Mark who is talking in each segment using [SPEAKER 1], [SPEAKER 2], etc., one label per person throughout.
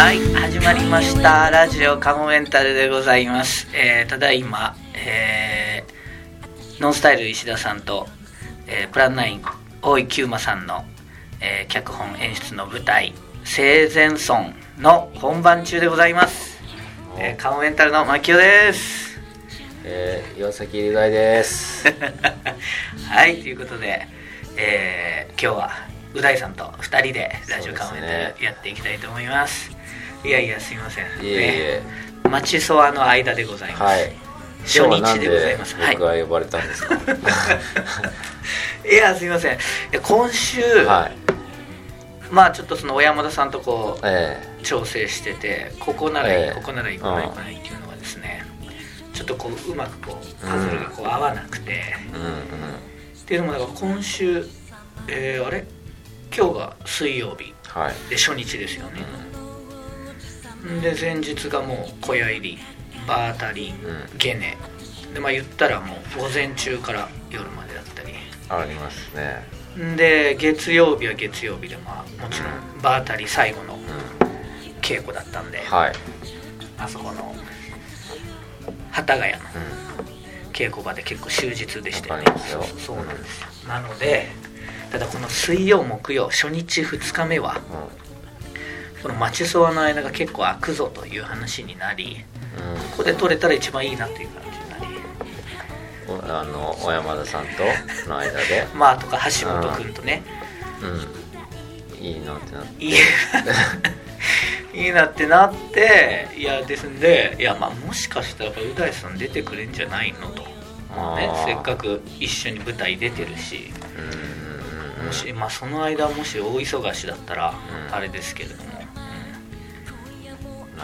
[SPEAKER 1] はい始まりました。ラジオカモメンタルでございます、えーただいま、えーノンスタイル石田さんと、えープランナイン大井久馬さんの、えー脚本演出の舞台「生前村」の本番中でございます、えーカモメンタルの牧雄です。
[SPEAKER 2] えー、岩崎龍大です。
[SPEAKER 1] はいということで、えー今日はう大さんと2人でラジオカモメンタルやっていきたいと思いますいやいやすいません。
[SPEAKER 2] いえいえ、
[SPEAKER 1] ね。町チソワの間でございます、
[SPEAKER 2] はい。
[SPEAKER 1] 初日でございます。
[SPEAKER 2] 僕が呼ばれたんですか？
[SPEAKER 1] いやすいません。今週、
[SPEAKER 2] はい。
[SPEAKER 1] まあちょっとその小山田さんとこう
[SPEAKER 2] え
[SPEAKER 1] 調整しててここならいい、
[SPEAKER 2] ええ。
[SPEAKER 1] ここならいいここならいいっていうのがですね。ちょっとこううまくこうパズルがこう合わなくて、
[SPEAKER 2] えうんうん。
[SPEAKER 1] っていうのもだから今週えー、あれ？今日が水曜日
[SPEAKER 2] はい。
[SPEAKER 1] で初日ですよね、で前日がもう小屋入りバータリ
[SPEAKER 2] うん。
[SPEAKER 1] ゲネ。でまあ言ったらもう午前中から夜までだったり。
[SPEAKER 2] ありますね。
[SPEAKER 1] で月曜日は月曜日でまあもちろんバータリ最後の
[SPEAKER 2] う
[SPEAKER 1] 稽古だったんで、
[SPEAKER 2] ん。はい。
[SPEAKER 1] あそこの幡ヶ谷の
[SPEAKER 2] う
[SPEAKER 1] 稽古場で結構終日でしたよ。ねそうなんですよ。なのでただこの水曜木曜初日2日目は
[SPEAKER 2] ん。
[SPEAKER 1] この町そわの間が結構空くぞという話になり
[SPEAKER 2] うん。
[SPEAKER 1] ここで取れたら一番いいなっていう感じになり。
[SPEAKER 2] うん。あの小山田さんとの間で、
[SPEAKER 1] まあとか橋本君とね。
[SPEAKER 2] うん。いいなってなって。
[SPEAKER 1] いい。なってなっていやですんでいやまあもしかしたらう大さん出てくれんじゃないのと、まあねせっかく一緒に舞台出てるし。
[SPEAKER 2] うんうん。うん。うん。
[SPEAKER 1] もし、まあ、その間もし大忙しだったら
[SPEAKER 2] うん。
[SPEAKER 1] あれですけれども、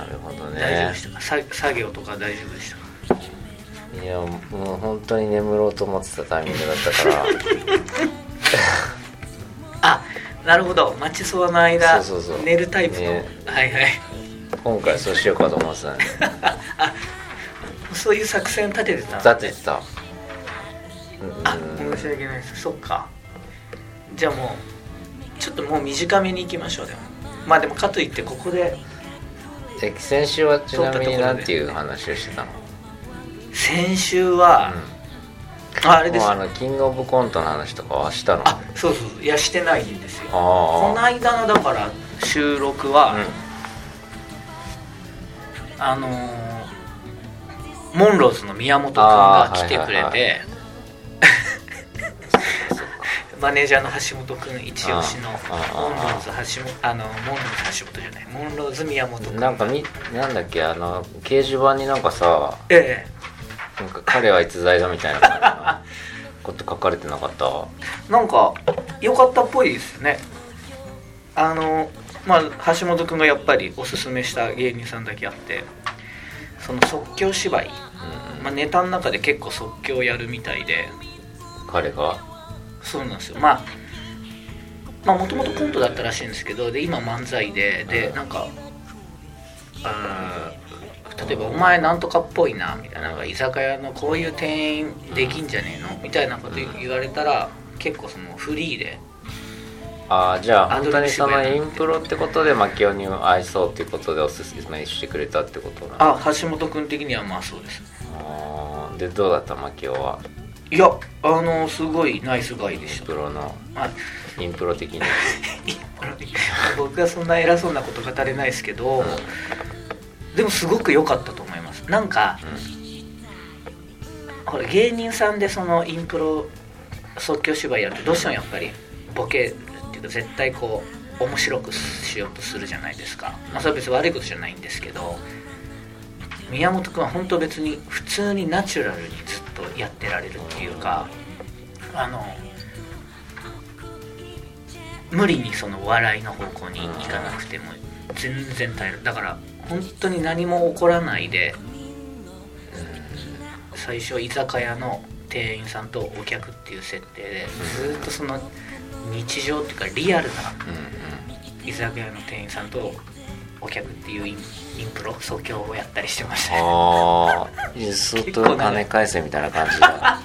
[SPEAKER 2] なるほど
[SPEAKER 1] うん大丈夫
[SPEAKER 2] ね
[SPEAKER 1] で。したか？さ作業とか大丈夫でしたか？
[SPEAKER 2] いやもう本当に眠ろうと思ってたタイミングだったから。
[SPEAKER 1] あなるほど。町そばの間
[SPEAKER 2] そうそうそう。
[SPEAKER 1] 寝るタイプの、
[SPEAKER 2] ね。
[SPEAKER 1] はいはい。
[SPEAKER 2] 今回そうしようかと思ってたんで。
[SPEAKER 1] そういう作戦立ててた
[SPEAKER 2] 立ててた。うん
[SPEAKER 1] あ申し訳ないです。そっか。じゃあもうちょっともう短めに行きましょうでも。まあでもかといってここで
[SPEAKER 2] え先週はちなみになんていう話をしてたの、
[SPEAKER 1] 先週は、ああれです。
[SPEAKER 2] もうあのキングオブコントの話とかはしたの？
[SPEAKER 1] あそうそうそう。いやしてないんですよ。
[SPEAKER 2] あ
[SPEAKER 1] この
[SPEAKER 2] あ
[SPEAKER 1] 間のだから収録は、
[SPEAKER 2] うん。
[SPEAKER 1] あのーモンローズの宮本君が来てくれて、マネージャーの橋本君一押しのモンローズ橋本あのモンローズ橋本じゃないモンローズ宮本君
[SPEAKER 2] なんかみなんだっけあの掲示板になんかさ
[SPEAKER 1] え
[SPEAKER 2] なんか彼は逸材だみたいな感じのこと書かれてなかった？
[SPEAKER 1] えなんか良かったっぽいですね。あのまあ橋本君がやっぱりおすすめした芸人さんだけあってその即興芝居、
[SPEAKER 2] うん。
[SPEAKER 1] まあ、ネタの中で結構即興やるみたいで。
[SPEAKER 2] 彼が？
[SPEAKER 1] そうなんですよ。まあまあもともとコントだったらしいんですけどで今漫才ででなんかあー例えば「お前なんとかっぽいな」みたいななんか居酒屋のこういう店員できんじゃねえのみたいなこと言われたら結構そのフリーで
[SPEAKER 2] ああじゃあ本当にそのインプロってことでマキオに愛そうっていうことでおすすめしてくれたってことなの？
[SPEAKER 1] あ橋本君的にはまあそうです。
[SPEAKER 2] あーでどうだったマキオは？い
[SPEAKER 1] やあのすごいナイスガイで
[SPEAKER 2] イン
[SPEAKER 1] した
[SPEAKER 2] プロの
[SPEAKER 1] まあ
[SPEAKER 2] インプロ的に。
[SPEAKER 1] 僕はそんな偉そうなこと語れないですけど、でもすごく良かったと思います。なんかほら芸人さんでそのインプロ即興芝居やるとどうしてもやっぱりボケっていうか絶対こう面白くしようとするじゃないですか、まあ、それは別に悪いことじゃないんですけど宮本君は本当別に普通にナチュラルにずっとやってられるっていうかあの無理にその笑いの方向に行かなくても全然耐えるだから本当に何も起こらないで最初居酒屋の店員さんとお客っていう設定でずっとその日常っていうかリアルな
[SPEAKER 2] うん
[SPEAKER 1] 居酒屋の店員さんとお客っていうインインプロ即興をやったりしてました。ね
[SPEAKER 2] ああ相当金返せみたいな感じだ。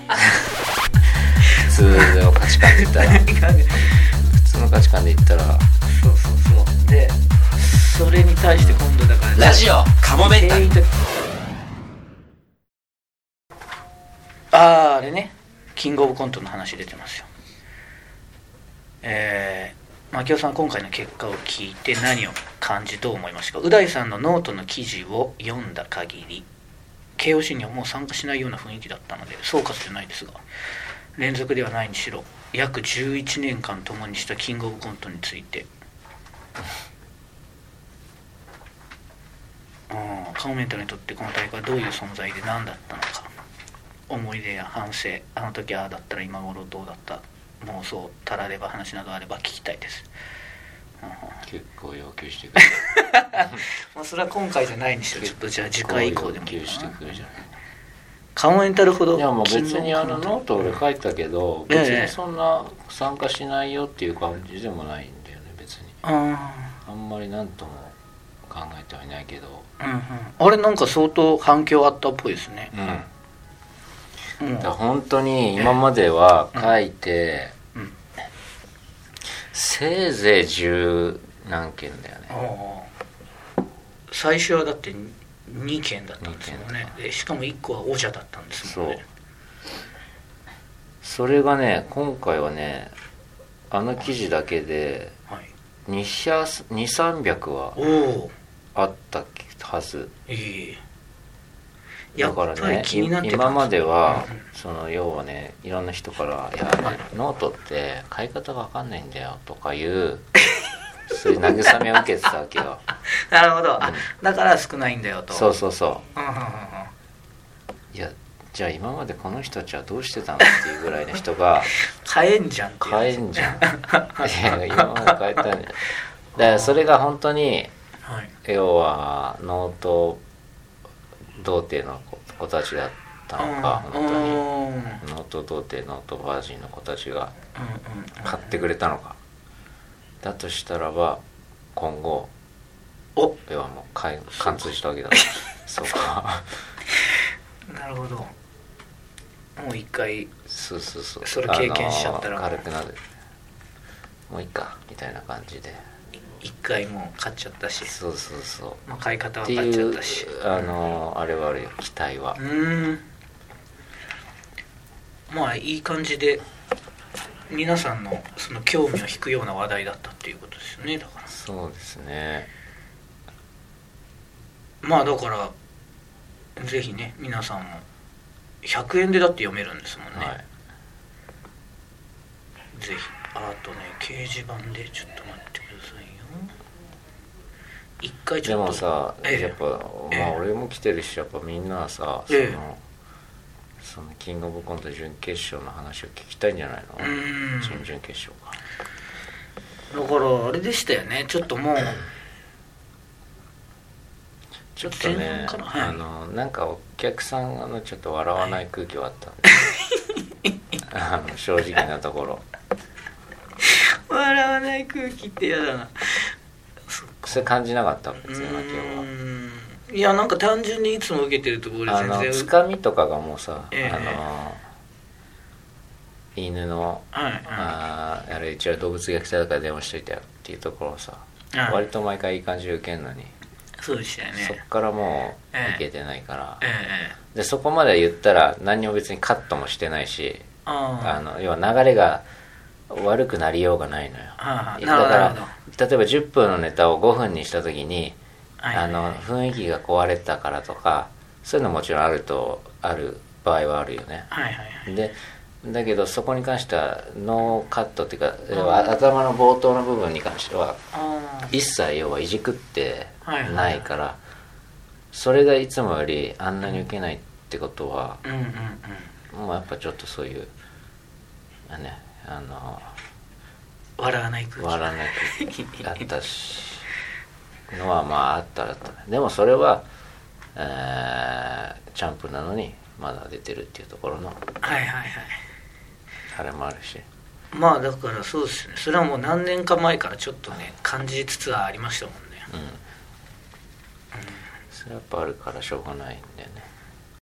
[SPEAKER 2] 普通の価値観で言ったら。普通の価値観で言ったら。
[SPEAKER 1] そうそうそう。でそれに対して今度だから
[SPEAKER 2] ラジオかもめんたる。
[SPEAKER 1] あああれね。キングオブコントの話出てますよ。えー、槙尾さん今回の結果を聞いて何を感じどう思いましたか？う大さんのノートの記事を読んだ限り KOC にはもう参加しないような雰囲気だったので総括じゃないですが連続ではないにしろ約11年間共にしたキングオブコントについて。うんカモメンタルにとってこの大会はどういう存在で何だったのか。思い出や反省あの時ああだったら今頃どうだった。妄想たられば話などあれば聞きたいです、うん
[SPEAKER 2] 結構要求してくる
[SPEAKER 1] まあ、それは今回じゃないにしろちょっとじゃあ次回以降でもいい
[SPEAKER 2] してくるじゃな。い
[SPEAKER 1] カモメンタルほど
[SPEAKER 2] いやもう別にあのノート俺書いたけど
[SPEAKER 1] ええ
[SPEAKER 2] 別にそんな参加しないよっていう感じでもないんだよね別に。
[SPEAKER 1] あ
[SPEAKER 2] あんまり何とも考えてはいないけど。
[SPEAKER 1] ーうんうん。あれなんか相当反響あったっぽいですね。
[SPEAKER 2] うん。
[SPEAKER 1] も
[SPEAKER 2] だから本当に今までは書いて、
[SPEAKER 1] うん。
[SPEAKER 2] せいぜい十何件だよね
[SPEAKER 1] 最初はだって2件だったんですもんね。でしかも1個は王者だったんですもんね。
[SPEAKER 2] それがね今回はねあの記事だけで
[SPEAKER 1] はい。
[SPEAKER 2] 2300はあったはず。だからね今まではその要はねいろんな人から「いやノートって買い方が分かんないんだよ」とかいう そういう慰めを受けてたわけよ
[SPEAKER 1] なるほど、あだから少ないんだよと。
[SPEAKER 2] そうそうそ
[SPEAKER 1] う。んうんうんうん。
[SPEAKER 2] ういやじゃあ今までこの人たちはどうしてたのっていうぐらいの人が
[SPEAKER 1] 買えんじゃん
[SPEAKER 2] 買えんじゃん。いや今まで買えたんだからそれが本当に
[SPEAKER 1] はい。
[SPEAKER 2] 要はノート童貞の子子たちだったのか
[SPEAKER 1] うん。
[SPEAKER 2] 本当に。ノート童貞ノートバージンの子たちが
[SPEAKER 1] うん。
[SPEAKER 2] 買ってくれたのか。だとしたらば今後
[SPEAKER 1] お
[SPEAKER 2] 要はもう貫貫通したわけだ。そうか。
[SPEAKER 1] なるほど。もう一回
[SPEAKER 2] そうそうそう。
[SPEAKER 1] それ経験しちゃったら。
[SPEAKER 2] 軽くなる。もういいかみたいな感じで。
[SPEAKER 1] 一回もう買っちゃったし、
[SPEAKER 2] そうそうそう。
[SPEAKER 1] まあ、買い方は買っちゃったし。
[SPEAKER 2] あのあれはあるよ。期待は。
[SPEAKER 1] うーん。まあいい感じで皆さんのその興味を引くような話題だったっていうことですよねだから。
[SPEAKER 2] そうですね
[SPEAKER 1] まあだからぜひね皆さんも100円でだって読めるんですもんね、
[SPEAKER 2] はい。
[SPEAKER 1] ぜひ。あとね掲示板でちょっと待ってくださいよ。一回ち
[SPEAKER 2] で
[SPEAKER 1] ょっと。
[SPEAKER 2] もさ、
[SPEAKER 1] ええ。
[SPEAKER 2] やっぱ、
[SPEAKER 1] ええ。
[SPEAKER 2] まあ俺も来てるしやっぱみんなはさ、
[SPEAKER 1] ええ。
[SPEAKER 2] そのそのキングオブコント準決勝の話を聞きたいんじゃないの？準々決勝か
[SPEAKER 1] だからあれでしたよね。ちょっともう
[SPEAKER 2] ちょっと
[SPEAKER 1] 前
[SPEAKER 2] ね
[SPEAKER 1] はい。
[SPEAKER 2] あのなんかお客さんのちょっと笑わない空気はあった。んで、あの正直なところ。
[SPEAKER 1] 笑わない空気って嫌だな。そ
[SPEAKER 2] れ感じなかった別
[SPEAKER 1] う
[SPEAKER 2] に今日は。
[SPEAKER 1] いやなんか単純にいつも受けてるところ全然。
[SPEAKER 2] のつかみとかがもうさ、
[SPEAKER 1] ええ。
[SPEAKER 2] あの犬の
[SPEAKER 1] はいはい。
[SPEAKER 2] あーあれうちは動物虐待だから電話しといたよっていうところをさ、
[SPEAKER 1] はい。
[SPEAKER 2] 割と毎回いい感じで受けんのに、
[SPEAKER 1] そうでしたよ
[SPEAKER 2] そっ
[SPEAKER 1] ね
[SPEAKER 2] からもう
[SPEAKER 1] ええ
[SPEAKER 2] 受けてないから、
[SPEAKER 1] ええ。
[SPEAKER 2] でそこまで言ったら何にも別にカットもしてないし
[SPEAKER 1] あ
[SPEAKER 2] あ。の要は流れが悪くなりようがないのよ。だから例えば10分のネタを5分にした時に、
[SPEAKER 1] はい。
[SPEAKER 2] あの雰囲気が壊れたからとかそういうのもちろんあるとある場合はあるよね。
[SPEAKER 1] はいはいはい。
[SPEAKER 2] でだけどそこに関してはノーカットっていうか頭の冒頭の部分に関しては
[SPEAKER 1] あ
[SPEAKER 2] 一切要はいじくってないからそれがいつもよりあんなに受けないってことはもうやっぱちょっとそういうあねあの
[SPEAKER 1] 笑わない空気。
[SPEAKER 2] 笑わない空気あったしのはまああったらあった。ねでもそれは、えーチャンプなのにまだ出てるっていうところの
[SPEAKER 1] はいはいはい
[SPEAKER 2] あれもあるし。
[SPEAKER 1] まあだからそうですね。それはもう何年か前からちょっとね感じつつはありましたもんね。
[SPEAKER 2] うん。それやっぱあるからしょうがないんだよね